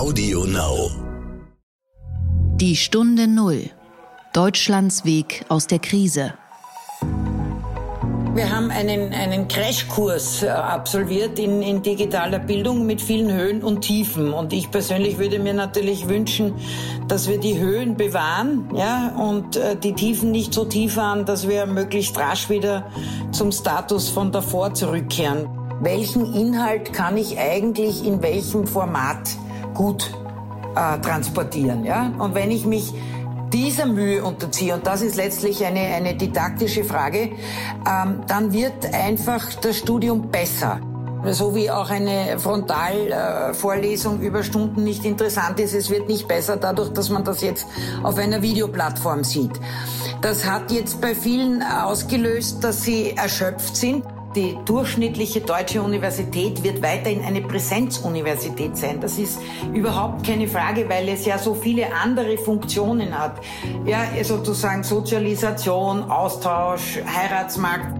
Audio Now. Die Stunde Null. Deutschlands Weg aus der Krise. Wir haben einen, einen Crashkurs äh, absolviert in, in digitaler Bildung mit vielen Höhen und Tiefen. Und ich persönlich würde mir natürlich wünschen, dass wir die Höhen bewahren ja, und äh, die Tiefen nicht so tief waren, dass wir möglichst rasch wieder zum Status von davor zurückkehren. Welchen Inhalt kann ich eigentlich in welchem Format gut äh, transportieren? Ja? Und wenn ich mich dieser Mühe unterziehe, und das ist letztlich eine, eine didaktische Frage, ähm, dann wird einfach das Studium besser. So wie auch eine Frontalvorlesung äh, über Stunden nicht interessant ist, es wird nicht besser dadurch, dass man das jetzt auf einer Videoplattform sieht. Das hat jetzt bei vielen ausgelöst, dass sie erschöpft sind. Die durchschnittliche deutsche Universität wird weiterhin eine Präsenzuniversität sein. Das ist überhaupt keine Frage, weil es ja so viele andere Funktionen hat. Ja, sozusagen Sozialisation, Austausch, Heiratsmarkt.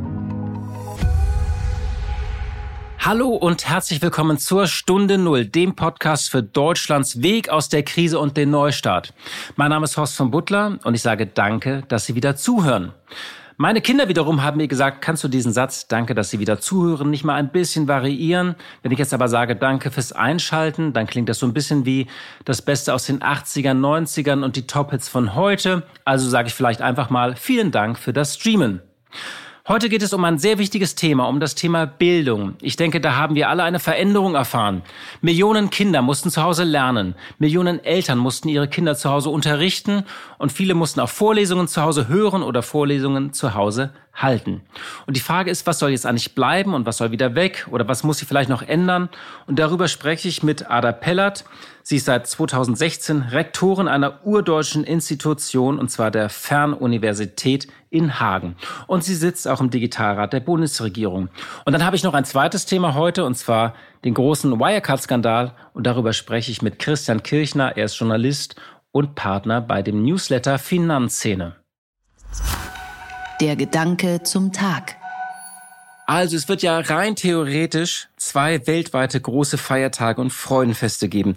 Hallo und herzlich willkommen zur Stunde Null, dem Podcast für Deutschlands Weg aus der Krise und den Neustart. Mein Name ist Horst von Butler und ich sage danke, dass Sie wieder zuhören. Meine Kinder wiederum haben mir gesagt, kannst du diesen Satz, danke, dass Sie wieder zuhören, nicht mal ein bisschen variieren? Wenn ich jetzt aber sage, danke fürs Einschalten, dann klingt das so ein bisschen wie das Beste aus den 80ern, 90ern und die Top-Hits von heute. Also sage ich vielleicht einfach mal vielen Dank für das Streamen. Heute geht es um ein sehr wichtiges Thema, um das Thema Bildung. Ich denke, da haben wir alle eine Veränderung erfahren. Millionen Kinder mussten zu Hause lernen. Millionen Eltern mussten ihre Kinder zu Hause unterrichten und viele mussten auch Vorlesungen zu Hause hören oder Vorlesungen zu Hause halten. Und die Frage ist, was soll jetzt eigentlich bleiben und was soll wieder weg oder was muss sich vielleicht noch ändern? Und darüber spreche ich mit Ada Pellert. Sie ist seit 2016 Rektorin einer urdeutschen Institution und zwar der Fernuniversität in Hagen. Und sie sitzt auch im Digitalrat der Bundesregierung. Und dann habe ich noch ein zweites Thema heute und zwar den großen Wirecard-Skandal und darüber spreche ich mit Christian Kirchner. Er ist Journalist und Partner bei dem Newsletter Finanzszene. Der Gedanke zum Tag. Also es wird ja rein theoretisch zwei weltweite große Feiertage und Freudenfeste geben.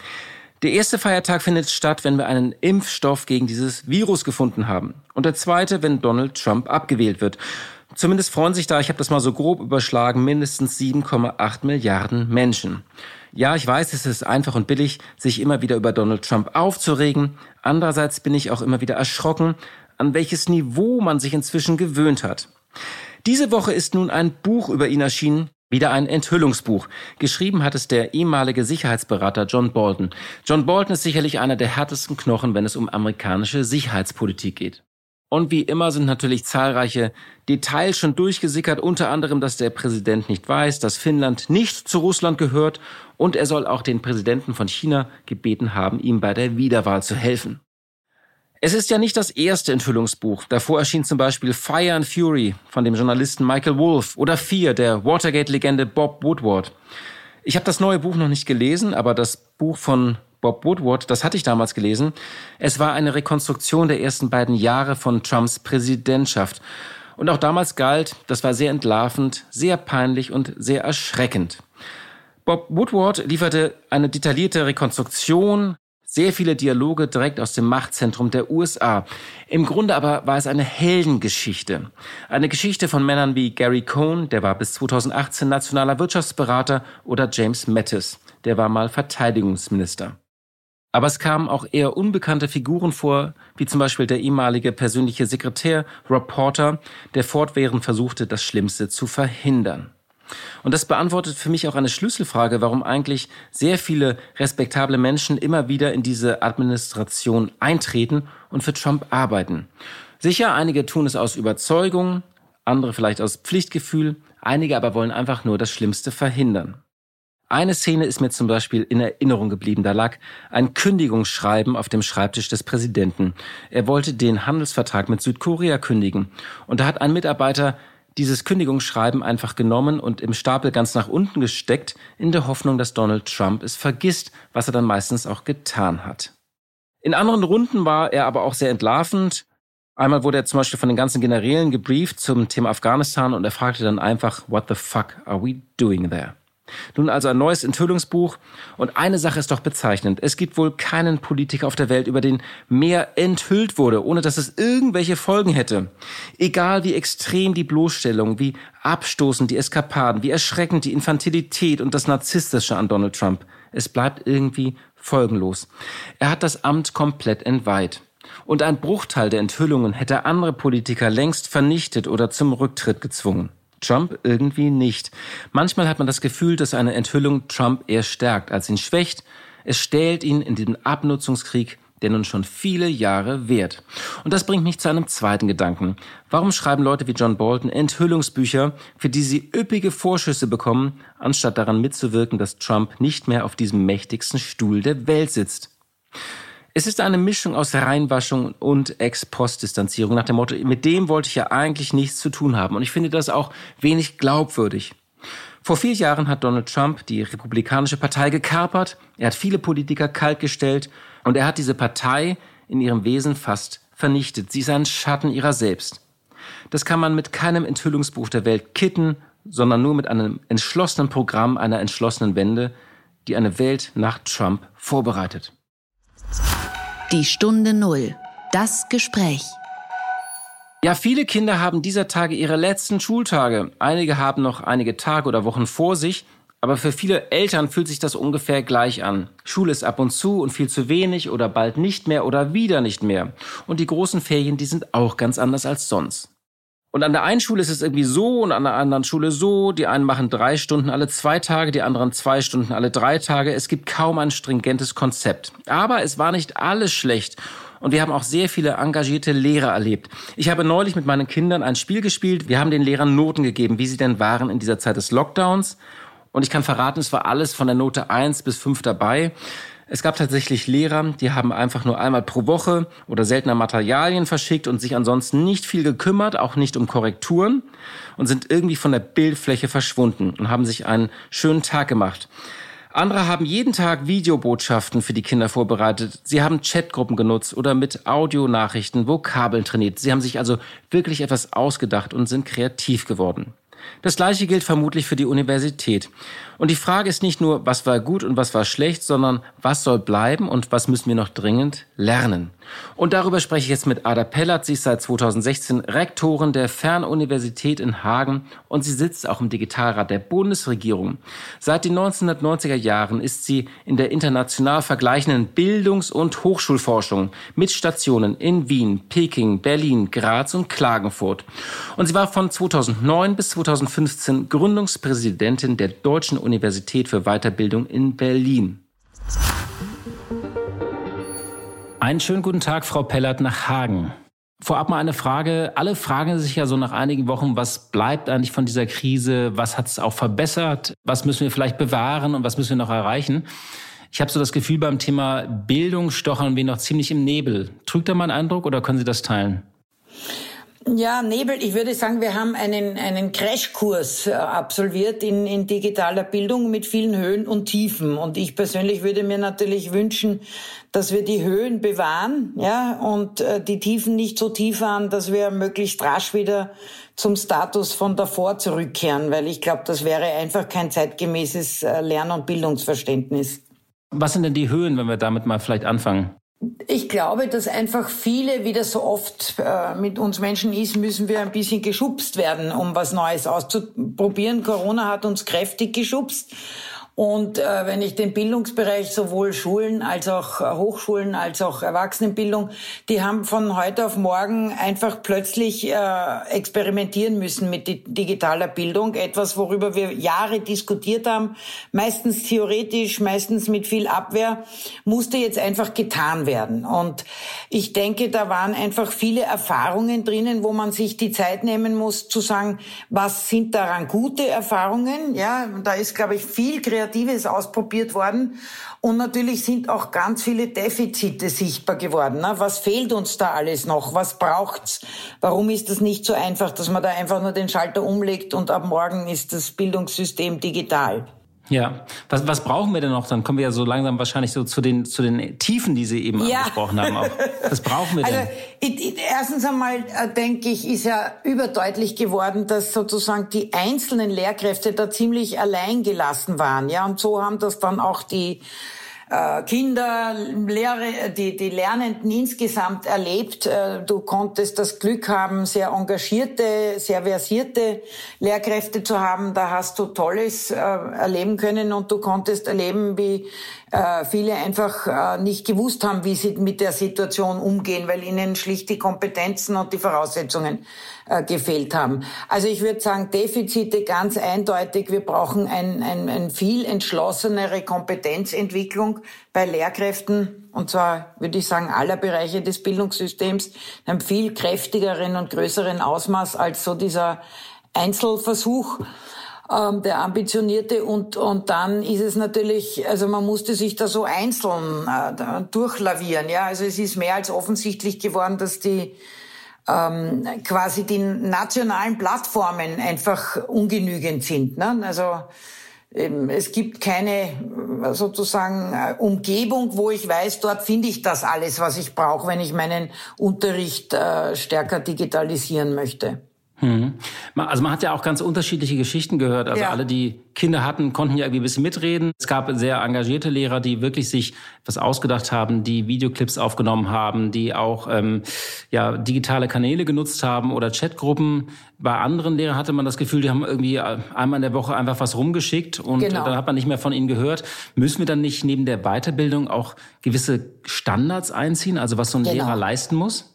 Der erste Feiertag findet statt, wenn wir einen Impfstoff gegen dieses Virus gefunden haben. Und der zweite, wenn Donald Trump abgewählt wird. Zumindest freuen sich da, ich habe das mal so grob überschlagen, mindestens 7,8 Milliarden Menschen. Ja, ich weiß, es ist einfach und billig, sich immer wieder über Donald Trump aufzuregen. Andererseits bin ich auch immer wieder erschrocken, an welches Niveau man sich inzwischen gewöhnt hat. Diese Woche ist nun ein Buch über ihn erschienen, wieder ein Enthüllungsbuch. Geschrieben hat es der ehemalige Sicherheitsberater John Bolton. John Bolton ist sicherlich einer der härtesten Knochen, wenn es um amerikanische Sicherheitspolitik geht. Und wie immer sind natürlich zahlreiche Details schon durchgesickert, unter anderem, dass der Präsident nicht weiß, dass Finnland nicht zu Russland gehört und er soll auch den Präsidenten von China gebeten haben, ihm bei der Wiederwahl zu helfen. Es ist ja nicht das erste Enthüllungsbuch. Davor erschien zum Beispiel Fire and Fury von dem Journalisten Michael Wolff oder Fear der Watergate-Legende Bob Woodward. Ich habe das neue Buch noch nicht gelesen, aber das Buch von Bob Woodward, das hatte ich damals gelesen. Es war eine Rekonstruktion der ersten beiden Jahre von Trumps Präsidentschaft. Und auch damals galt, das war sehr entlarvend, sehr peinlich und sehr erschreckend. Bob Woodward lieferte eine detaillierte Rekonstruktion sehr viele Dialoge direkt aus dem Machtzentrum der USA. Im Grunde aber war es eine Heldengeschichte. Eine Geschichte von Männern wie Gary Cohn, der war bis 2018 nationaler Wirtschaftsberater, oder James Mattis, der war mal Verteidigungsminister. Aber es kamen auch eher unbekannte Figuren vor, wie zum Beispiel der ehemalige persönliche Sekretär Rob Porter, der fortwährend versuchte, das Schlimmste zu verhindern. Und das beantwortet für mich auch eine Schlüsselfrage, warum eigentlich sehr viele respektable Menschen immer wieder in diese Administration eintreten und für Trump arbeiten. Sicher, einige tun es aus Überzeugung, andere vielleicht aus Pflichtgefühl, einige aber wollen einfach nur das Schlimmste verhindern. Eine Szene ist mir zum Beispiel in Erinnerung geblieben. Da lag ein Kündigungsschreiben auf dem Schreibtisch des Präsidenten. Er wollte den Handelsvertrag mit Südkorea kündigen. Und da hat ein Mitarbeiter dieses Kündigungsschreiben einfach genommen und im Stapel ganz nach unten gesteckt, in der Hoffnung, dass Donald Trump es vergisst, was er dann meistens auch getan hat. In anderen Runden war er aber auch sehr entlarvend. Einmal wurde er zum Beispiel von den ganzen Generälen gebrieft zum Thema Afghanistan und er fragte dann einfach, what the fuck are we doing there? Nun also ein neues Enthüllungsbuch. Und eine Sache ist doch bezeichnend. Es gibt wohl keinen Politiker auf der Welt, über den mehr enthüllt wurde, ohne dass es irgendwelche Folgen hätte. Egal wie extrem die Bloßstellung, wie abstoßend die Eskapaden, wie erschreckend die Infantilität und das Narzisstische an Donald Trump. Es bleibt irgendwie folgenlos. Er hat das Amt komplett entweiht. Und ein Bruchteil der Enthüllungen hätte andere Politiker längst vernichtet oder zum Rücktritt gezwungen. Trump irgendwie nicht. Manchmal hat man das Gefühl, dass eine Enthüllung Trump eher stärkt, als ihn schwächt. Es stählt ihn in diesem Abnutzungskrieg, der nun schon viele Jahre währt. Und das bringt mich zu einem zweiten Gedanken. Warum schreiben Leute wie John Bolton Enthüllungsbücher, für die sie üppige Vorschüsse bekommen, anstatt daran mitzuwirken, dass Trump nicht mehr auf diesem mächtigsten Stuhl der Welt sitzt? Es ist eine Mischung aus Reinwaschung und Ex-Post-Distanzierung nach dem Motto, mit dem wollte ich ja eigentlich nichts zu tun haben. Und ich finde das auch wenig glaubwürdig. Vor vier Jahren hat Donald Trump die Republikanische Partei gekapert, er hat viele Politiker kaltgestellt und er hat diese Partei in ihrem Wesen fast vernichtet. Sie ist ein Schatten ihrer selbst. Das kann man mit keinem Enthüllungsbuch der Welt kitten, sondern nur mit einem entschlossenen Programm einer entschlossenen Wende, die eine Welt nach Trump vorbereitet. Die Stunde Null. Das Gespräch. Ja, viele Kinder haben dieser Tage ihre letzten Schultage. Einige haben noch einige Tage oder Wochen vor sich. Aber für viele Eltern fühlt sich das ungefähr gleich an. Schule ist ab und zu und viel zu wenig oder bald nicht mehr oder wieder nicht mehr. Und die großen Ferien, die sind auch ganz anders als sonst. Und an der einen Schule ist es irgendwie so und an der anderen Schule so. Die einen machen drei Stunden alle zwei Tage, die anderen zwei Stunden alle drei Tage. Es gibt kaum ein stringentes Konzept. Aber es war nicht alles schlecht. Und wir haben auch sehr viele engagierte Lehrer erlebt. Ich habe neulich mit meinen Kindern ein Spiel gespielt. Wir haben den Lehrern Noten gegeben, wie sie denn waren in dieser Zeit des Lockdowns. Und ich kann verraten, es war alles von der Note eins bis fünf dabei. Es gab tatsächlich Lehrer, die haben einfach nur einmal pro Woche oder seltener Materialien verschickt und sich ansonsten nicht viel gekümmert, auch nicht um Korrekturen und sind irgendwie von der Bildfläche verschwunden und haben sich einen schönen Tag gemacht. Andere haben jeden Tag Videobotschaften für die Kinder vorbereitet. Sie haben Chatgruppen genutzt oder mit Audionachrichten Vokabeln trainiert. Sie haben sich also wirklich etwas ausgedacht und sind kreativ geworden. Das gleiche gilt vermutlich für die Universität. Und die Frage ist nicht nur, was war gut und was war schlecht, sondern was soll bleiben und was müssen wir noch dringend lernen. Und darüber spreche ich jetzt mit Ada Pellert. Sie ist seit 2016 Rektorin der Fernuniversität in Hagen und sie sitzt auch im Digitalrat der Bundesregierung. Seit den 1990er Jahren ist sie in der international vergleichenden Bildungs- und Hochschulforschung mit Stationen in Wien, Peking, Berlin, Graz und Klagenfurt. Und sie war von 2009 bis 2015 Gründungspräsidentin der Deutschen Universität für Weiterbildung in Berlin. Einen schönen guten Tag, Frau Pellert, nach Hagen. Vorab mal eine Frage. Alle fragen sich ja so nach einigen Wochen, was bleibt eigentlich von dieser Krise? Was hat es auch verbessert? Was müssen wir vielleicht bewahren und was müssen wir noch erreichen? Ich habe so das Gefühl, beim Thema Bildung stochern wir noch ziemlich im Nebel. Trügt da mein Eindruck oder können Sie das teilen? Ja, Nebel, ich würde sagen, wir haben einen, einen Crashkurs äh, absolviert in, in digitaler Bildung mit vielen Höhen und Tiefen. Und ich persönlich würde mir natürlich wünschen, dass wir die Höhen bewahren, ja, und äh, die Tiefen nicht so tief waren, dass wir möglichst rasch wieder zum Status von davor zurückkehren, weil ich glaube, das wäre einfach kein zeitgemäßes äh, Lern- und Bildungsverständnis. Was sind denn die Höhen, wenn wir damit mal vielleicht anfangen? Ich glaube, dass einfach viele, wie das so oft äh, mit uns Menschen ist, müssen wir ein bisschen geschubst werden, um was Neues auszuprobieren. Corona hat uns kräftig geschubst. Und äh, wenn ich den Bildungsbereich sowohl Schulen als auch äh, Hochschulen als auch Erwachsenenbildung, die haben von heute auf morgen einfach plötzlich äh, experimentieren müssen mit digitaler Bildung. Etwas, worüber wir Jahre diskutiert haben, meistens theoretisch, meistens mit viel Abwehr, musste jetzt einfach getan werden. Und ich denke, da waren einfach viele Erfahrungen drinnen, wo man sich die Zeit nehmen muss, zu sagen, was sind daran gute Erfahrungen? Ja, da ist, glaube ich, viel Kreativität Kreatives ausprobiert worden. Und natürlich sind auch ganz viele Defizite sichtbar geworden. Ne? Was fehlt uns da alles noch? Was braucht's? Warum ist das nicht so einfach, dass man da einfach nur den Schalter umlegt und ab morgen ist das Bildungssystem digital? Ja, was, was brauchen wir denn noch? Dann kommen wir ja so langsam wahrscheinlich so zu den, zu den Tiefen, die Sie eben ja. angesprochen haben. Auch. Was brauchen wir denn? Also, ich, ich, erstens einmal, äh, denke ich, ist ja überdeutlich geworden, dass sozusagen die einzelnen Lehrkräfte da ziemlich allein gelassen waren. Ja, und so haben das dann auch die Kinder, Lehre, die, die Lernenden insgesamt erlebt. Äh, du konntest das Glück haben, sehr engagierte, sehr versierte Lehrkräfte zu haben. Da hast du Tolles äh, erleben können und du konntest erleben, wie äh, viele einfach äh, nicht gewusst haben, wie sie mit der Situation umgehen, weil ihnen schlicht die Kompetenzen und die Voraussetzungen äh, gefehlt haben. Also ich würde sagen, Defizite ganz eindeutig. Wir brauchen ein, ein, ein viel entschlossenere Kompetenzentwicklung bei Lehrkräften und zwar würde ich sagen aller Bereiche des Bildungssystems, in einem viel kräftigeren und größeren Ausmaß als so dieser Einzelversuch ähm, der ambitionierte und und dann ist es natürlich, also man musste sich da so einzeln äh, durchlavieren, ja, also es ist mehr als offensichtlich geworden, dass die ähm, quasi die nationalen Plattformen einfach ungenügend sind, ne? also es gibt keine äh, sozusagen äh, Umgebung, wo ich weiß, dort finde ich das alles, was ich brauche, wenn ich meinen Unterricht äh, stärker digitalisieren möchte. Mhm. Also man hat ja auch ganz unterschiedliche Geschichten gehört. Also ja. alle, die Kinder hatten, konnten ja irgendwie ein bisschen mitreden. Es gab sehr engagierte Lehrer, die wirklich sich was ausgedacht haben, die Videoclips aufgenommen haben, die auch ähm, ja digitale Kanäle genutzt haben oder Chatgruppen. Bei anderen Lehrern hatte man das Gefühl, die haben irgendwie äh, einmal in der Woche einfach was rumgeschickt und genau. dann hat man nicht mehr von ihnen gehört. Müssen wir dann nicht neben der Weiterbildung auch gewisse Standards einziehen, also was so ein genau. Lehrer leisten muss?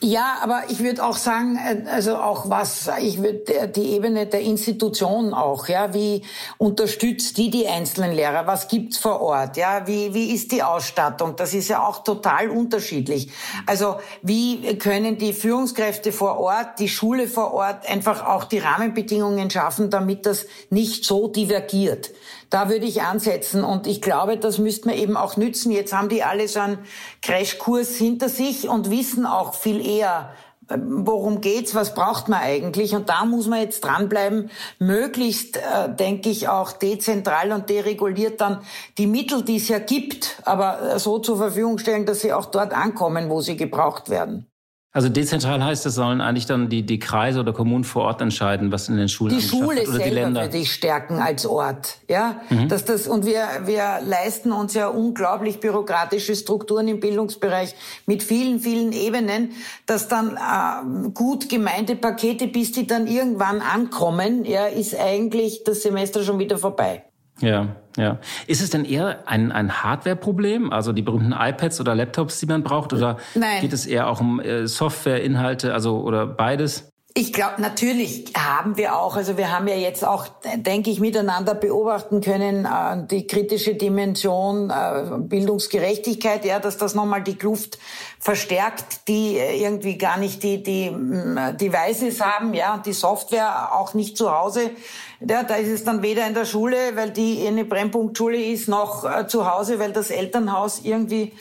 Ja, aber ich würde auch sagen, äh, also auch was, ich würde die Ebene der Institution auch, ja, wie unterstützt die die einzelnen Lehrer? Was gibt's vor Ort? Ja, wie wie ist die Ausstattung? Das ist ja auch total unterschiedlich. Also wie können die Führungskräfte vor Ort, die Schule vor Ort einfach auch die Rahmenbedingungen schaffen, damit das nicht so divergiert? Da würde ich ansetzen und ich glaube, das müsste man eben auch nützen. Jetzt haben die alle so einen Crashkurs hinter sich und wissen auch viel eher, äh, worum geht's, was braucht man eigentlich? Und da muss man jetzt dranbleiben, möglichst, äh, denke ich, auch dezentral und dereguliert dann die Mittel, die es ja gibt, aber äh, so zur Verfügung stellen, dass sie auch dort ankommen, wo sie gebraucht werden. Also dezentral heißt, es sollen eigentlich dann die, die Kreise oder Kommunen vor Ort entscheiden, was in den Schulen Die Schule oder selber die Länder. würde ich stärken als Ort, ja. Mhm. Dass das, und wir, wir leisten uns ja unglaublich bürokratische Strukturen im Bildungsbereich mit vielen, vielen Ebenen, dass dann äh, gut gemeinte Pakete, bis die dann irgendwann ankommen, ja, ist eigentlich das Semester schon wieder vorbei. Ja, ja. Ist es denn eher ein, ein Hardware-Problem, also die berühmten iPads oder Laptops, die man braucht, oder Nein. geht es eher auch um äh, Software-Inhalte, also oder beides? Ich glaube, natürlich haben wir auch, also wir haben ja jetzt auch, denke ich, miteinander beobachten können, äh, die kritische Dimension äh, Bildungsgerechtigkeit, ja, dass das nochmal die Kluft verstärkt, die äh, irgendwie gar nicht die, die äh, Devices haben, ja, und die Software auch nicht zu Hause. Ja, da ist es dann weder in der Schule, weil die eine Brennpunktschule ist, noch äh, zu Hause, weil das Elternhaus irgendwie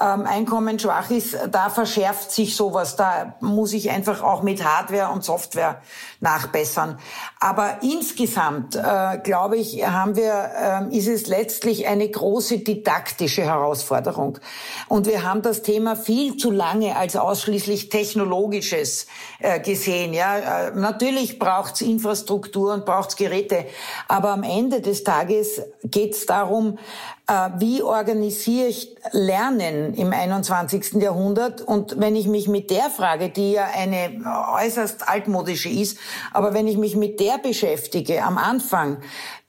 ähm, Einkommen schwach ist, da verschärft sich sowas. Da muss ich einfach auch mit Hardware und Software nachbessern. Aber insgesamt, äh, glaube ich, haben wir, äh, ist es letztlich eine große didaktische Herausforderung. Und wir haben das Thema viel zu lange als ausschließlich technologisches äh, gesehen. Ja, äh, natürlich braucht's Infrastruktur und braucht's Geräte, aber am Ende des Tages geht's darum, wie organisiere ich Lernen im 21. Jahrhundert? Und wenn ich mich mit der Frage, die ja eine äußerst altmodische ist, aber wenn ich mich mit der beschäftige am Anfang,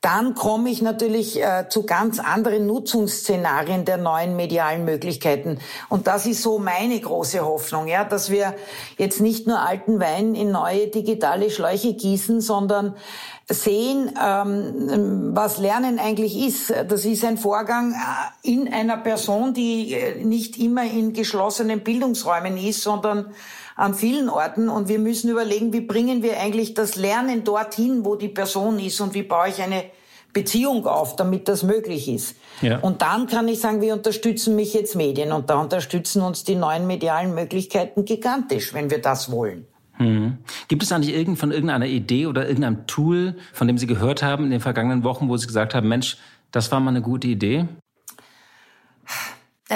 dann komme ich natürlich äh, zu ganz anderen Nutzungsszenarien der neuen medialen Möglichkeiten. Und das ist so meine große Hoffnung, ja, dass wir jetzt nicht nur alten Wein in neue digitale Schläuche gießen, sondern sehen, ähm, was Lernen eigentlich ist. Das ist ein Vorgang äh, in einer Person, die äh, nicht immer in geschlossenen Bildungsräumen ist, sondern an vielen Orten. Und wir müssen überlegen, wie bringen wir eigentlich das Lernen dorthin, wo die Person ist und wie baue ich eine Beziehung auf, damit das möglich ist. Ja. Und dann kann ich sagen, wir unterstützen mich jetzt Medien und da unterstützen uns die neuen medialen Möglichkeiten gigantisch, wenn wir das wollen. Hm. Gibt es eigentlich irgend, von irgendeiner Idee oder irgendeinem Tool, von dem Sie gehört haben in den vergangenen Wochen, wo Sie gesagt haben, Mensch, das war mal eine gute Idee?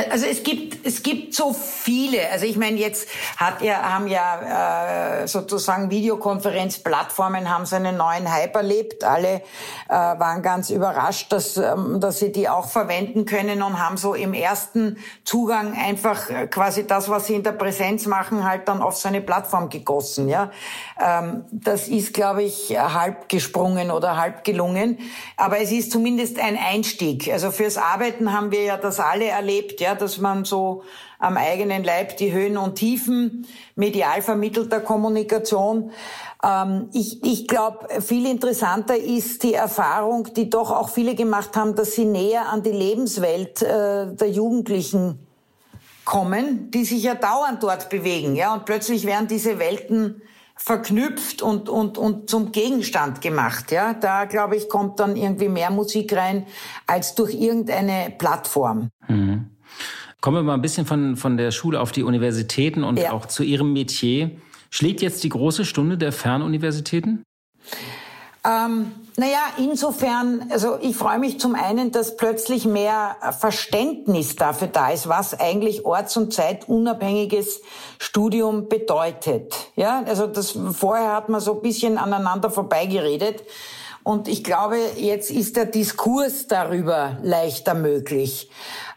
Also es gibt es gibt so viele. Also ich meine, jetzt hat ja haben ja äh, sozusagen Videokonferenzplattformen haben so einen neuen Hype erlebt. Alle äh, waren ganz überrascht, dass ähm, dass sie die auch verwenden können und haben so im ersten Zugang einfach äh, quasi das, was sie in der Präsenz machen, halt dann auf so eine Plattform gegossen. Ja, ähm, das ist, glaube ich, halb gesprungen oder halb gelungen. Aber es ist zumindest ein Einstieg. Also fürs Arbeiten haben wir ja das alle erlebt ja, dass man so am eigenen Leib die Höhen und Tiefen medial vermittelter Kommunikation. Ähm, ich ich glaube, viel interessanter ist die Erfahrung, die doch auch viele gemacht haben, dass sie näher an die Lebenswelt äh, der Jugendlichen kommen, die sich ja dauernd dort bewegen, ja, und plötzlich werden diese Welten verknüpft und, und, und zum Gegenstand gemacht. Ja, da glaube ich kommt dann irgendwie mehr Musik rein als durch irgendeine Plattform. Mhm. Kommen wir mal ein bisschen von, von der Schule auf die Universitäten und ja. auch zu Ihrem Metier. Schlägt jetzt die große Stunde der Fernuniversitäten? Ähm, naja, insofern, also ich freue mich zum einen, dass plötzlich mehr Verständnis dafür da ist, was eigentlich orts- und zeitunabhängiges Studium bedeutet. Ja, also das vorher hat man so ein bisschen aneinander vorbeigeredet. Und ich glaube, jetzt ist der Diskurs darüber leichter möglich.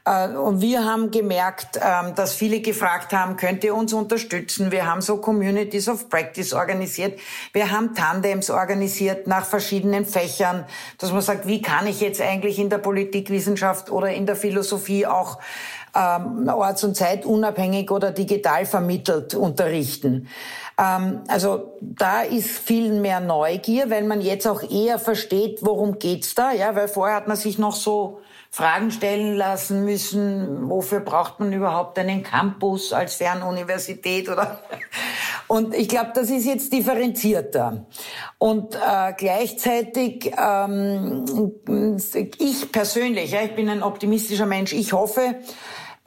Äh, und wir haben gemerkt, ähm, dass viele gefragt haben, könnt ihr uns unterstützen? Wir haben so Communities of Practice organisiert. Wir haben Tandems organisiert nach verschiedenen Fächern, dass man sagt, wie kann ich jetzt eigentlich in der Politikwissenschaft oder in der Philosophie auch ähm, orts- und zeitunabhängig oder digital vermittelt unterrichten. Ähm, also da ist viel mehr Neugier, weil man jetzt auch eher versteht, worum geht's da, ja, weil vorher hat man sich noch so Fragen stellen lassen müssen, wofür braucht man überhaupt einen Campus als Fernuniversität oder und ich glaube, das ist jetzt differenzierter. Und äh, gleichzeitig, ähm, ich persönlich, ja, ich bin ein optimistischer Mensch, ich hoffe,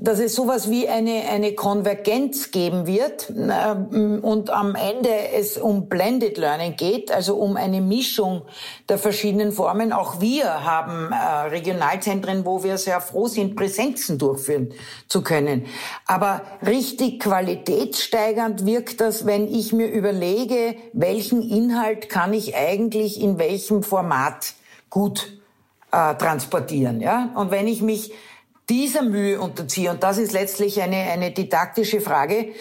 dass es sowas wie eine, eine Konvergenz geben wird ähm, und am Ende es um Blended Learning geht, also um eine Mischung der verschiedenen Formen. Auch wir haben äh, Regionalzentren, wo wir sehr froh sind, Präsenzen durchführen zu können. Aber richtig qualitätssteigernd wirkt das, wenn ich mir überlege, welchen Inhalt kann ich eigentlich in welchem Format gut äh, transportieren. Ja? Und wenn ich mich dieser Mühe unterziehe, und das ist letztlich eine, eine didaktische Frage,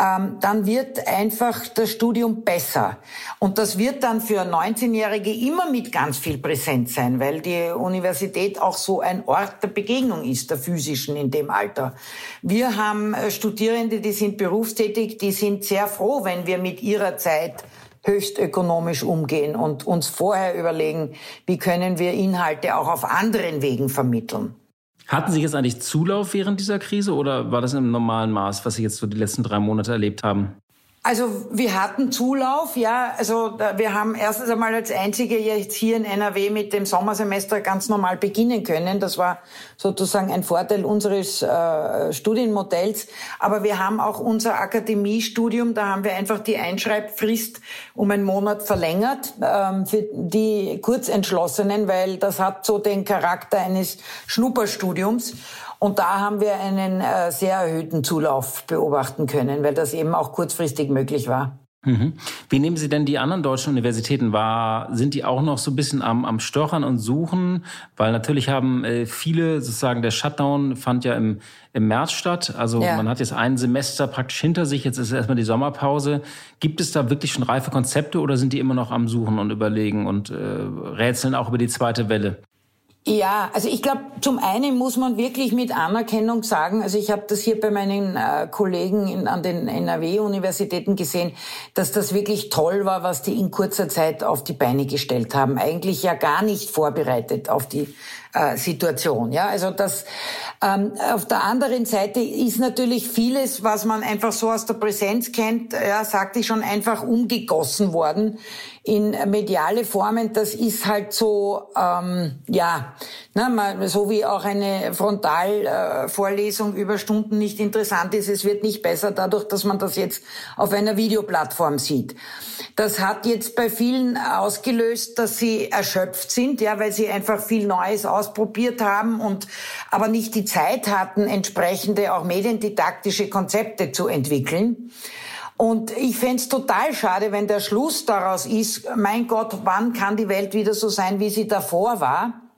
ähm, dann wird einfach das Studium besser. Und das wird dann für 19-Jährige immer mit ganz viel Präsenz sein, weil die Universität auch so ein Ort der Begegnung ist, der physischen in dem Alter. Wir haben äh, Studierende, die sind berufstätig, die sind sehr froh, wenn wir mit ihrer Zeit höchst ökonomisch umgehen und uns vorher überlegen, wie können wir Inhalte auch auf anderen Wegen vermitteln. Hatten Sie jetzt eigentlich Zulauf während dieser Krise oder war das im normalen Maß, was Sie jetzt so die letzten drei Monate erlebt haben? Also wir hatten Zulauf, ja. Also wir haben erstens einmal als einzige jetzt hier in NRW mit dem Sommersemester ganz normal beginnen können. Das war sozusagen ein Vorteil unseres äh, Studienmodells. Aber wir haben auch unser Akademiestudium, da haben wir einfach die Einschreibfrist um einen Monat verlängert ähm, für die Kurzentschlossenen, weil das hat so den Charakter eines Schnupperstudiums. Und da haben wir einen äh, sehr erhöhten Zulauf beobachten können, weil das eben auch kurzfristig möglich war. Mhm. Wie nehmen Sie denn die anderen deutschen Universitäten wahr? Sind die auch noch so ein bisschen am, am Stochern und Suchen? Weil natürlich haben äh, viele sozusagen, der Shutdown fand ja im, im März statt. Also ja. man hat jetzt ein Semester praktisch hinter sich. Jetzt ist erstmal die Sommerpause. Gibt es da wirklich schon reife Konzepte oder sind die immer noch am Suchen und überlegen und äh, rätseln auch über die zweite Welle? Ja, also ich glaube, zum einen muss man wirklich mit Anerkennung sagen, also ich habe das hier bei meinen äh, Kollegen in, an den NRW-Universitäten gesehen, dass das wirklich toll war, was die in kurzer Zeit auf die Beine gestellt haben. Eigentlich ja gar nicht vorbereitet auf die äh, Situation. Ja, also das ähm, auf der anderen Seite ist natürlich vieles, was man einfach so aus der Präsenz kennt, ja, sagte ich schon, einfach umgegossen worden in mediale Formen. Das ist halt so, ähm, ja, na, mal, so wie auch eine Frontalvorlesung äh, über Stunden nicht interessant ist. Es wird nicht besser dadurch, dass man das jetzt auf einer Videoplattform sieht. Das hat jetzt bei vielen ausgelöst, dass sie erschöpft sind, ja, weil sie einfach viel Neues ausprobiert haben und aber nicht die Zeit hatten, entsprechende auch mediendidaktische Konzepte zu entwickeln. Und ich fände es total schade, wenn der Schluss daraus ist, mein Gott, wann kann die Welt wieder so sein, wie sie davor war?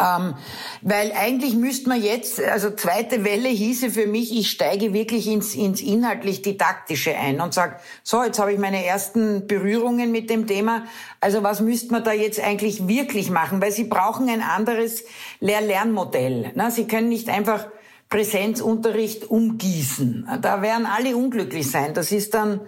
Ähm, weil eigentlich müsste man jetzt, also zweite Welle hieße für mich, ich steige wirklich ins, ins inhaltlich Didaktische ein und sage, so, jetzt habe ich meine ersten Berührungen mit dem Thema. Also was müsste man da jetzt eigentlich wirklich machen? Weil Sie brauchen ein anderes Lehr-Lernmodell. Sie können nicht einfach Präsenzunterricht umgießen. Da werden alle unglücklich sein. Das ist dann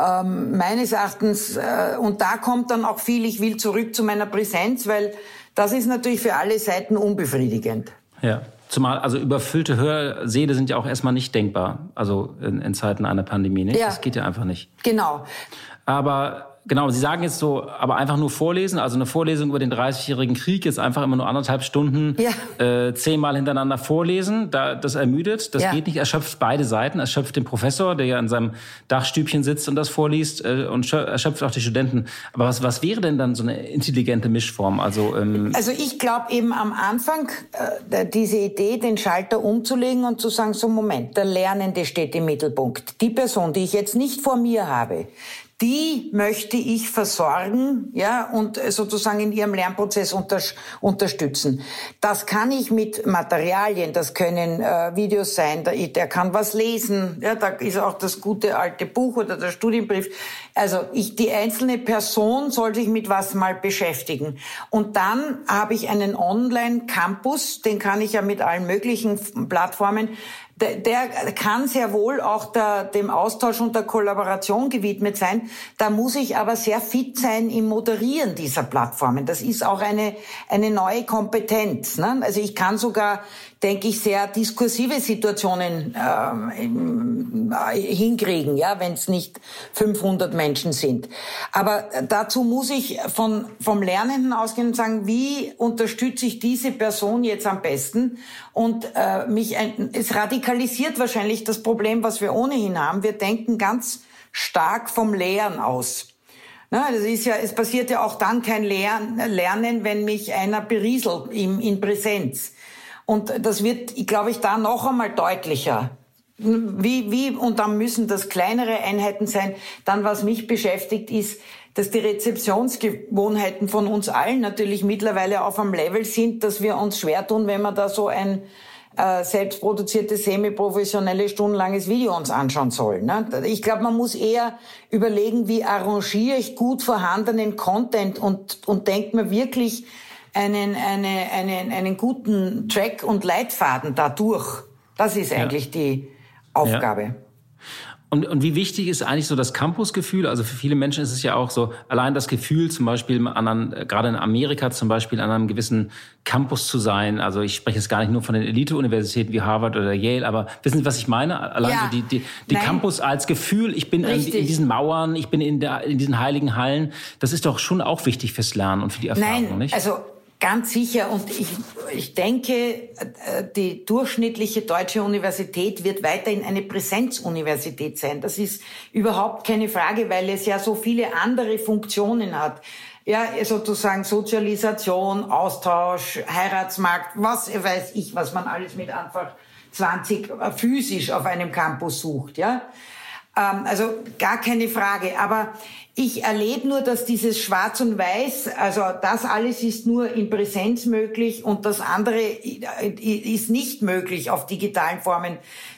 ähm, meines Erachtens, äh, und da kommt dann auch viel, ich will zurück zu meiner Präsenz, weil das ist natürlich für alle Seiten unbefriedigend. Ja. Zumal, also überfüllte Hörsäle sind ja auch erstmal nicht denkbar, also in, in Zeiten einer Pandemie, nicht? Ja. Das geht ja einfach nicht. Genau. Aber genau, Sie sagen jetzt so, aber einfach nur vorlesen, also eine Vorlesung über den 30-jährigen Krieg, jetzt einfach immer nur anderthalb Stunden ja. äh, zehnmal hintereinander vorlesen, da, das ermüdet, das ja. geht nicht, erschöpft beide Seiten, erschöpft den Professor, der ja in seinem Dachstübchen sitzt und das vorliest äh, und erschöpft auch die Studenten. Aber was, was wäre denn dann so eine intelligente Mischform? Also, ähm also ich glaube eben am Anfang äh, diese Idee, den Schalter umzulegen und zu sagen, so Moment, der Lernende steht im Mittelpunkt. Die Person, die ich jetzt nicht vor mir habe, die möchte ich versorgen, ja, und sozusagen in ihrem Lernprozess unter, unterstützen. Das kann ich mit Materialien, das können äh, Videos sein, der, der kann was lesen, ja, da ist auch das gute alte Buch oder der Studienbrief. Also ich, die einzelne Person soll sich mit was mal beschäftigen. Und dann habe ich einen Online-Campus, den kann ich ja mit allen möglichen Plattformen der, der kann sehr wohl auch der, dem Austausch und der Kollaboration gewidmet sein. Da muss ich aber sehr fit sein im Moderieren dieser Plattformen. Das ist auch eine, eine neue Kompetenz. Ne? Also ich kann sogar denke ich, sehr diskursive Situationen äh, hinkriegen, ja, wenn es nicht 500 Menschen sind. Aber dazu muss ich von, vom Lernenden ausgehen und sagen, wie unterstütze ich diese Person jetzt am besten? Und äh, mich, ein, es radikalisiert wahrscheinlich das Problem, was wir ohnehin haben. Wir denken ganz stark vom Lehren aus. Na, das ist ja, es passiert ja auch dann kein Lernen, wenn mich einer berieselt in, in Präsenz. Und das wird, glaube ich, da noch einmal deutlicher. Wie, wie, und dann müssen das kleinere Einheiten sein. Dann, was mich beschäftigt, ist, dass die Rezeptionsgewohnheiten von uns allen natürlich mittlerweile auf einem Level sind, dass wir uns schwer tun, wenn wir da so ein äh, selbstproduziertes, semi-professionelle, stundenlanges Video uns anschauen sollen. Ne? Ich glaube, man muss eher überlegen, wie arrangiere ich gut vorhandenen Content und, und denkt mir wirklich, einen, eine, einen, einen guten Track und Leitfaden dadurch. Das ist eigentlich ja. die Aufgabe. Ja. Und, und wie wichtig ist eigentlich so das Campusgefühl? Also für viele Menschen ist es ja auch so, allein das Gefühl, zum Beispiel an einem, gerade in Amerika zum Beispiel an einem gewissen Campus zu sein. Also ich spreche jetzt gar nicht nur von den Elite-Universitäten wie Harvard oder Yale, aber wissen Sie, was ich meine? Allein ja. so die, die, die Campus als Gefühl, ich bin in, in, diesen Mauern, ich bin in, der, in diesen heiligen Hallen, das ist doch schon auch wichtig fürs Lernen und für die Erfahrung, Nein, nicht? Also Ganz sicher. Und ich, ich denke, äh, die durchschnittliche deutsche Universität wird weiterhin eine Präsenzuniversität sein. Das ist überhaupt keine Frage, weil es ja so viele andere Funktionen hat. Ja, sozusagen Sozialisation, Austausch, Heiratsmarkt, was weiß ich, was man alles mit einfach 20 äh, physisch auf einem Campus sucht, ja. Ähm, also gar keine Frage. Aber ich erlebe nur, dass dieses Schwarz und Weiß, also das alles ist nur in Präsenz möglich und das andere ist nicht möglich auf digitalen Formen.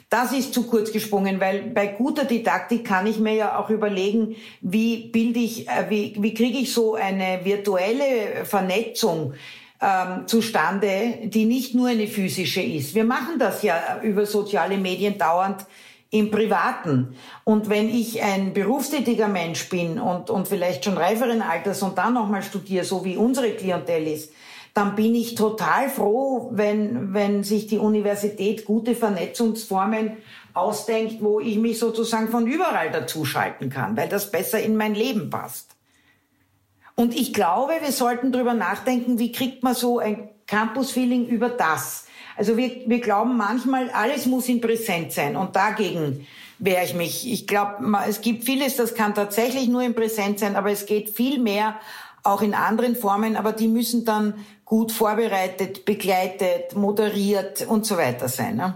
Das ist zu kurz gesprungen, weil bei guter Didaktik kann ich mir ja auch überlegen, wie bilde ich, äh, wie, wie kriege ich so eine virtuelle Vernetzung ähm, zustande, die nicht nur eine physische ist. Wir machen das ja über soziale Medien dauernd im Privaten. Und wenn ich ein berufstätiger Mensch bin und, und vielleicht schon reiferen Alters und dann nochmal studiere, so wie unsere Klientel ist, dann bin ich total froh, wenn, wenn sich die Universität gute Vernetzungsformen ausdenkt, wo ich mich sozusagen von überall dazuschalten kann, weil das besser in mein Leben passt. Und ich glaube, wir sollten darüber nachdenken, wie kriegt man so ein Campus-Feeling über das. Also wir, wir glauben manchmal, alles muss in Präsenz sein und dagegen wehre ich mich. Ich glaube, es gibt vieles, das kann tatsächlich nur in Präsenz sein, aber es geht viel mehr auch in anderen Formen, aber die müssen dann gut vorbereitet, begleitet, moderiert und so weiter sein. Ne?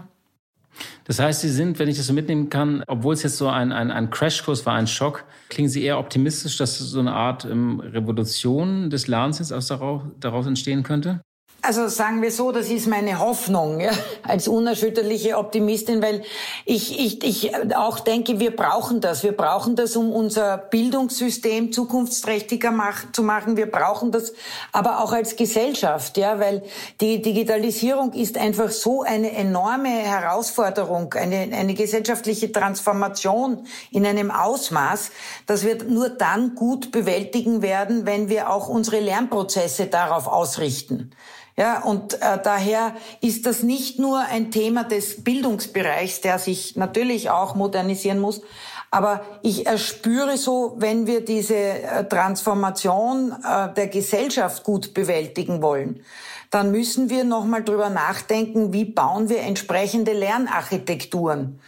Das heißt, Sie sind, wenn ich das so mitnehmen kann, obwohl es jetzt so ein, ein, ein Crashkurs war, ein Schock, klingen Sie eher optimistisch, dass so eine Art ähm, Revolution des Lernens jetzt aus daraus, daraus entstehen könnte? Also sagen wir so, das ist meine Hoffnung ja, als unerschütterliche Optimistin, weil ich, ich, ich auch denke, wir brauchen das. Wir brauchen das, um unser Bildungssystem zukunftsträchtiger mach, zu machen. Wir brauchen das aber auch als Gesellschaft, ja, weil die Digitalisierung ist einfach so eine enorme Herausforderung, eine, eine gesellschaftliche Transformation in einem Ausmaß, dass wir nur dann gut bewältigen werden, wenn wir auch unsere Lernprozesse darauf ausrichten. Ja, und äh, daher ist das nicht nur ein Thema des Bildungsbereichs, der sich natürlich auch modernisieren muss, aber ich erspüre so, wenn wir diese äh, Transformation äh, der Gesellschaft gut bewältigen wollen, dann müssen wir nochmal drüber nachdenken, wie bauen wir entsprechende Lernarchitekturen.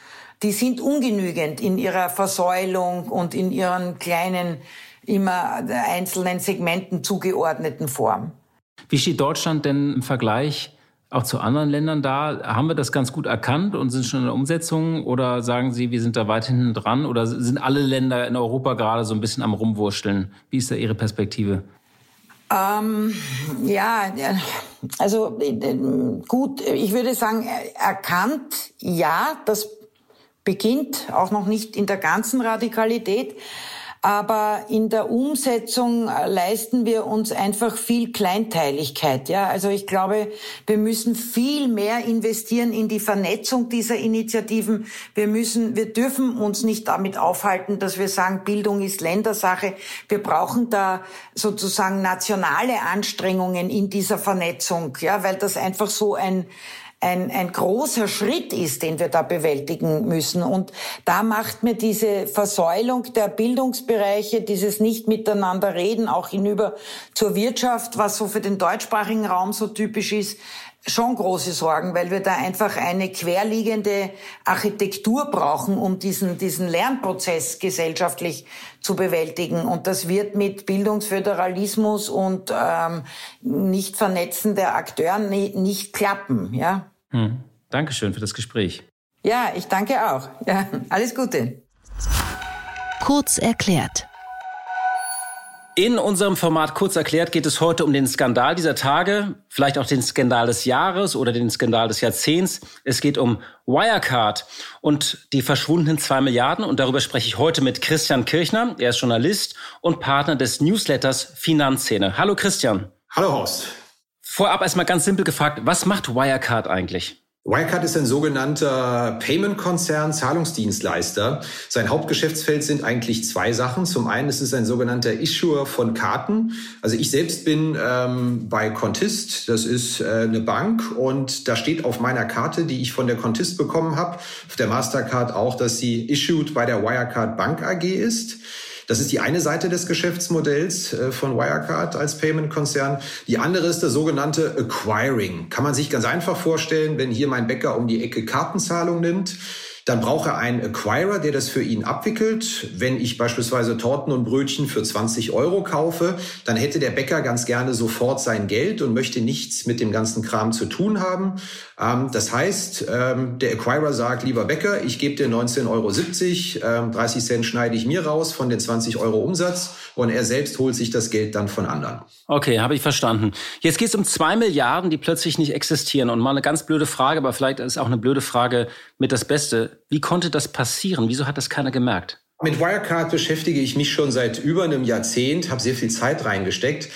Die sind ungenügend in ihrer Versäulung und in ihren kleinen, immer einzelnen Segmenten zugeordneten Form. Wie steht Deutschland denn im Vergleich auch zu anderen Ländern da? Haben wir das ganz gut erkannt und sind schon in der Umsetzung? Oder sagen Sie, wir sind da weit hinten dran? Oder sind alle Länder in Europa gerade so ein bisschen am Rumwurschteln? Wie ist da Ihre Perspektive? Ähm, ja, also gut, ich würde sagen, erkannt, ja, das beginnt auch noch nicht in der ganzen Radikalität. Aber in der Umsetzung äh, leisten wir uns einfach viel Kleinteiligkeit. Ja, also ich glaube, wir müssen viel mehr investieren in die Vernetzung dieser Initiativen. Wir müssen, wir dürfen uns nicht damit aufhalten, dass wir sagen, Bildung ist Ländersache. Wir brauchen da sozusagen nationale Anstrengungen in dieser Vernetzung. Ja, weil das einfach so ein, ein, ein großer Schritt ist, den wir da bewältigen müssen. Und da macht mir diese Versäulung der Bildungsbereiche, dieses nicht miteinander reden, auch hinüber zur Wirtschaft, was so für den deutschsprachigen Raum so typisch ist, schon große Sorgen, weil wir da einfach eine querliegende Architektur brauchen, um diesen, diesen Lernprozess gesellschaftlich zu bewältigen. Und das wird mit Bildungsföderalismus und ähm, nicht Vernetzen der Akteure nicht klappen. Ja? Hm. Dankeschön für das Gespräch. Ja, ich danke auch. Ja, alles Gute. Kurz erklärt. In unserem Format kurz erklärt geht es heute um den Skandal dieser Tage, vielleicht auch den Skandal des Jahres oder den Skandal des Jahrzehnts. Es geht um Wirecard und die verschwundenen zwei Milliarden. Und darüber spreche ich heute mit Christian Kirchner. Er ist Journalist und Partner des Newsletters Finanzszene. Hallo Christian. Hallo Horst. Vorab erstmal ganz simpel gefragt, was macht Wirecard eigentlich? Wirecard ist ein sogenannter Payment-Konzern, Zahlungsdienstleister. Sein Hauptgeschäftsfeld sind eigentlich zwei Sachen. Zum einen ist es ein sogenannter Issuer von Karten. Also ich selbst bin ähm, bei Contist, das ist äh, eine Bank und da steht auf meiner Karte, die ich von der Contist bekommen habe, auf der Mastercard auch, dass sie issued bei der Wirecard Bank AG ist. Das ist die eine Seite des Geschäftsmodells äh, von Wirecard als Payment-Konzern. Die andere ist das sogenannte Acquiring. Kann man sich ganz einfach vorstellen, wenn hier mein Bäcker um die Ecke Kartenzahlung nimmt, dann braucht er einen Acquirer, der das für ihn abwickelt. Wenn ich beispielsweise Torten und Brötchen für 20 Euro kaufe, dann hätte der Bäcker ganz gerne sofort sein Geld und möchte nichts mit dem ganzen Kram zu tun haben. Ähm, das heißt, ähm, der Acquirer sagt, lieber Bäcker, ich gebe dir 19,70 Euro, 30 ähm, Cent schneide ich mir raus von den 20 Euro Umsatz und er selbst holt sich das Geld dann von anderen. Okay, habe ich verstanden. Jetzt geht es um zwei Milliarden, die plötzlich nicht existieren. Und mal eine ganz blöde Frage, aber vielleicht ist auch eine blöde Frage mit das Beste. Wie konnte das passieren? Wieso hat das keiner gemerkt? Mit Wirecard beschäftige ich mich schon seit über einem Jahrzehnt, habe sehr viel Zeit reingesteckt.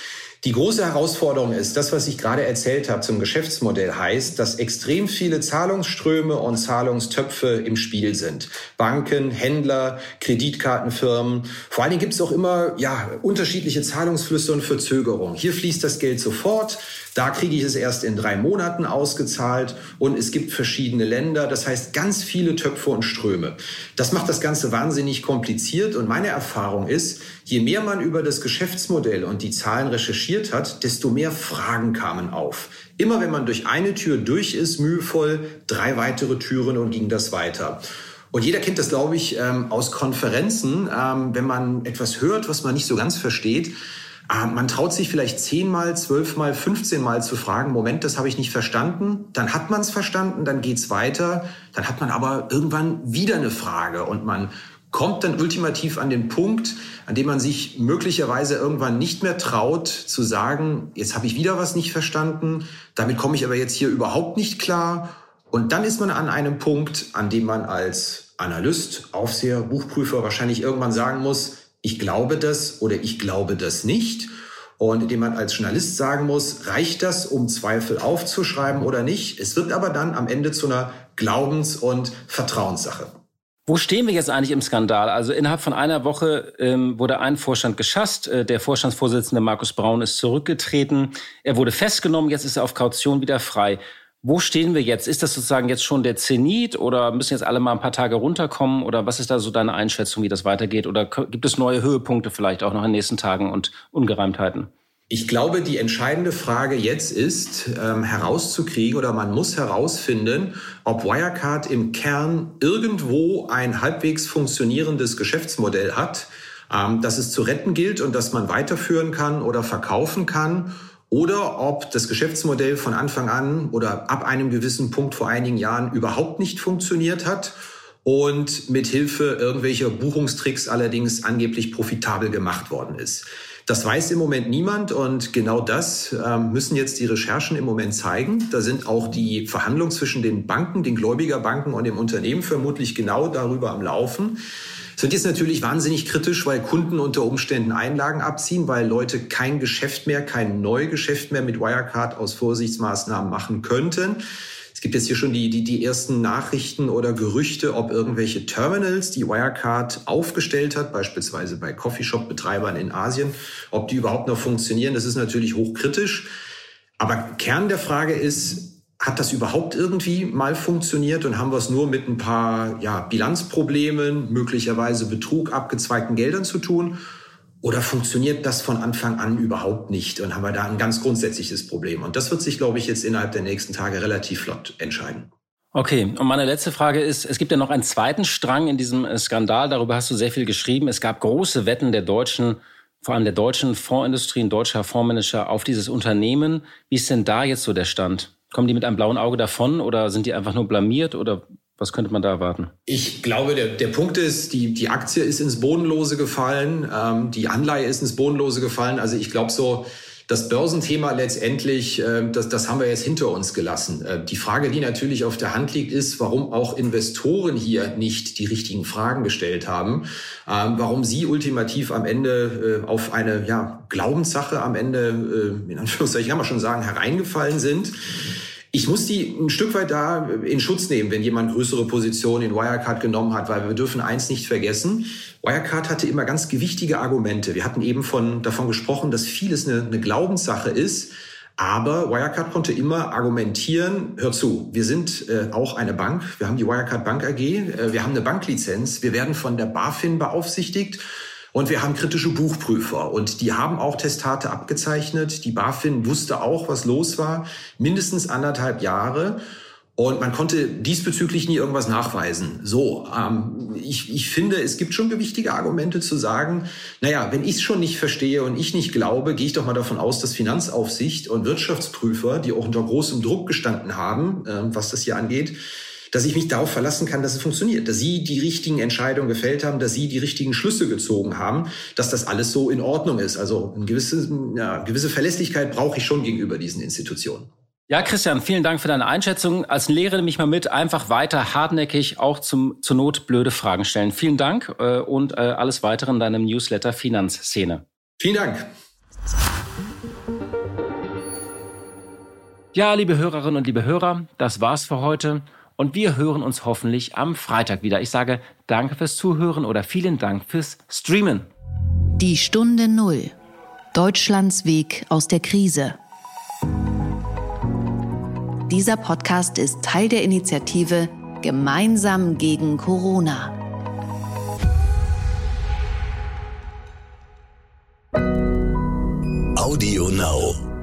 Die große Herausforderung ist, das, was ich gerade erzählt habe zum Geschäftsmodell, heißt, dass extrem viele Zahlungsströme und Zahlungstöpfe im Spiel sind. Banken, Händler, Kreditkartenfirmen. Vor allen Dingen gibt es auch immer ja, unterschiedliche Zahlungsflüsse und Verzögerungen. Hier fließt das Geld sofort, Da kriege ich es erst in drei Monaten ausgezahlt und es gibt verschiedene Länder. Das heißt ganz viele Töpfe und Ströme. Das macht das Ganze wahnsinnig kompliziert und meine Erfahrung ist, je mehr man über das Geschäftsmodell und die Zahlen recherchiert hat, desto mehr Fragen kamen auf. Immer wenn man durch eine Tür durch ist, mühevoll, drei weitere Türen und ging das weiter. Und jeder kennt das, glaube ich, ähm, aus Konferenzen, ähm, wenn man etwas hört, was man nicht so ganz versteht man traut sich vielleicht zehnmal, zwölfmal, fünfzehnmal zu fragen, Moment, das habe ich nicht verstanden. Dann hat man es verstanden, dann geht's weiter. Dann hat man aber irgendwann wieder eine Frage und man kommt dann ultimativ an den Punkt, an dem man sich möglicherweise irgendwann nicht mehr traut zu sagen, jetzt habe ich wieder was nicht verstanden, damit komme ich aber jetzt hier überhaupt nicht klar. Und dann ist man an einem Punkt, an dem man als Analyst, Aufseher, Buchprüfer wahrscheinlich irgendwann sagen muss, ich glaube das oder ich glaube das nicht. Und indem man als Journalist sagen muss, reicht das, um Zweifel aufzuschreiben oder nicht? Es wird aber dann am Ende zu einer Glaubens- und Vertrauenssache. Wo stehen wir jetzt eigentlich im Skandal? Also innerhalb von einer Woche ähm, wurde ein Vorstand geschasst. Äh, der Vorstandsvorsitzende Markus Braun ist zurückgetreten. Er wurde festgenommen. Jetzt ist er auf Kaution wieder frei. Wo stehen wir jetzt? Ist das sozusagen jetzt schon der Zenit oder müssen jetzt alle mal ein paar Tage runterkommen? Oder was ist da so deine Einschätzung, wie das weitergeht? Oder gibt es neue Höhepunkte vielleicht auch noch in den nächsten Tagen und Ungereimtheiten? Ich glaube, die entscheidende Frage jetzt ist, ähm, herauszukriegen oder man muss herausfinden, ob Wirecard im Kern irgendwo ein halbwegs funktionierendes Geschäftsmodell hat, ähm, das es zu retten gilt und das man weiterführen kann oder verkaufen kann oder ob das Geschäftsmodell von Anfang an oder ab einem gewissen Punkt vor einigen Jahren überhaupt nicht funktioniert hat und mit Hilfe irgendwelcher Buchungstricks allerdings angeblich profitabel gemacht worden ist. Das weiß im Moment niemand und genau das äh, müssen jetzt die Recherchen im Moment zeigen. Da sind auch die Verhandlungen zwischen den Banken, den Gläubigerbanken und dem Unternehmen vermutlich genau darüber am Laufen. Es wird jetzt natürlich wahnsinnig kritisch, weil Kunden unter Umständen Einlagen abziehen, weil Leute kein Geschäft mehr, kein Neugeschäft mehr mit Wirecard aus Vorsichtsmaßnahmen machen könnten. Es gibt jetzt hier schon die, die, die ersten Nachrichten oder Gerüchte, ob irgendwelche Terminals, die Wirecard aufgestellt hat, beispielsweise bei Coffeeshop-Betreibern in Asien, ob die überhaupt noch funktionieren. Das ist natürlich hochkritisch. Aber Kern der Frage ist, hat das überhaupt irgendwie mal funktioniert und haben wir es nur mit ein paar ja, Bilanzproblemen, möglicherweise Betrug, abgezweigten Geldern zu tun? Oder funktioniert das von Anfang an überhaupt nicht und haben wir da ein ganz grundsätzliches Problem? Und das wird sich, glaube ich, jetzt innerhalb der nächsten Tage relativ flott entscheiden. Okay, und meine letzte Frage ist, es gibt ja noch einen zweiten Strang in diesem äh, Skandal, darüber hast du sehr viel geschrieben. Es gab große Wetten der deutschen, vor allem der deutschen Fondsindustrie, ein deutscher Fondsmanager auf dieses Unternehmen. Wie ist denn da jetzt so der Stand? Kommen die mit einem blauen Auge davon oder sind die einfach nur blamiert oder was könnte man da erwarten? Ich glaube, der, der Punkt ist, die, die Aktie ist ins Bodenlose gefallen, ähm, die Anleihe ist ins Bodenlose gefallen. Also ich glaube so, das Börsenthema letztendlich, äh, das, das haben wir jetzt hinter uns gelassen. Äh, die Frage, die natürlich auf der Hand liegt, ist, warum auch Investoren hier nicht die richtigen Fragen gestellt haben, ähm, warum sie ultimativ am Ende äh, auf eine ja, Glaubenssache am Ende, in Anführungszeichen kann man schon sagen, hereingefallen sind. Ich muss die ein Stück weit da in Schutz nehmen, wenn jemand größere Positionen in Wirecard genommen hat, weil wir dürfen eins nicht vergessen. Wirecard hatte immer ganz gewichtige Argumente. Wir hatten eben von, davon gesprochen, dass vieles eine, eine Glaubenssache ist. Aber Wirecard konnte immer argumentieren, hör zu, wir sind äh, auch eine Bank, wir haben die Wirecard Bank AG, äh, wir haben eine Banklizenz, wir werden von der BaFin beaufsichtigt und wir haben kritische Buchprüfer und die haben auch Testate abgezeichnet. Die BaFin wusste auch, was los war, mindestens anderthalb Jahre. Und man konnte diesbezüglich nie irgendwas nachweisen. So, ähm, ich, ich finde, es gibt schon gewichtige Argumente zu sagen, naja, wenn ich es schon nicht verstehe und ich nicht glaube, gehe ich doch mal davon aus, dass Finanzaufsicht und Wirtschaftsprüfer, die auch unter großem Druck gestanden haben, äh, was das hier angeht, dass ich mich darauf verlassen kann, dass es funktioniert, dass Sie die richtigen Entscheidungen gefällt haben, dass Sie die richtigen Schlüsse gezogen haben, dass das alles so in Ordnung ist. Also eine gewisse, ja, gewisse Verlässlichkeit brauche ich schon gegenüber diesen Institutionen. Ja, Christian, vielen Dank für deine Einschätzung. Als Lehrer nehme ich mal mit, einfach weiter hartnäckig auch zum, zur Not blöde Fragen stellen. Vielen Dank äh, und äh, alles weitere in deinem Newsletter Finanzszene. Vielen Dank. Ja, liebe Hörerinnen und liebe Hörer, das war's für heute und wir hören uns hoffentlich am Freitag wieder. Ich sage danke fürs Zuhören oder vielen Dank fürs Streamen. Die Stunde Null. Deutschlands Weg aus der Krise. Dieser Podcast ist Teil der Initiative Gemeinsam gegen Corona. Audio Now.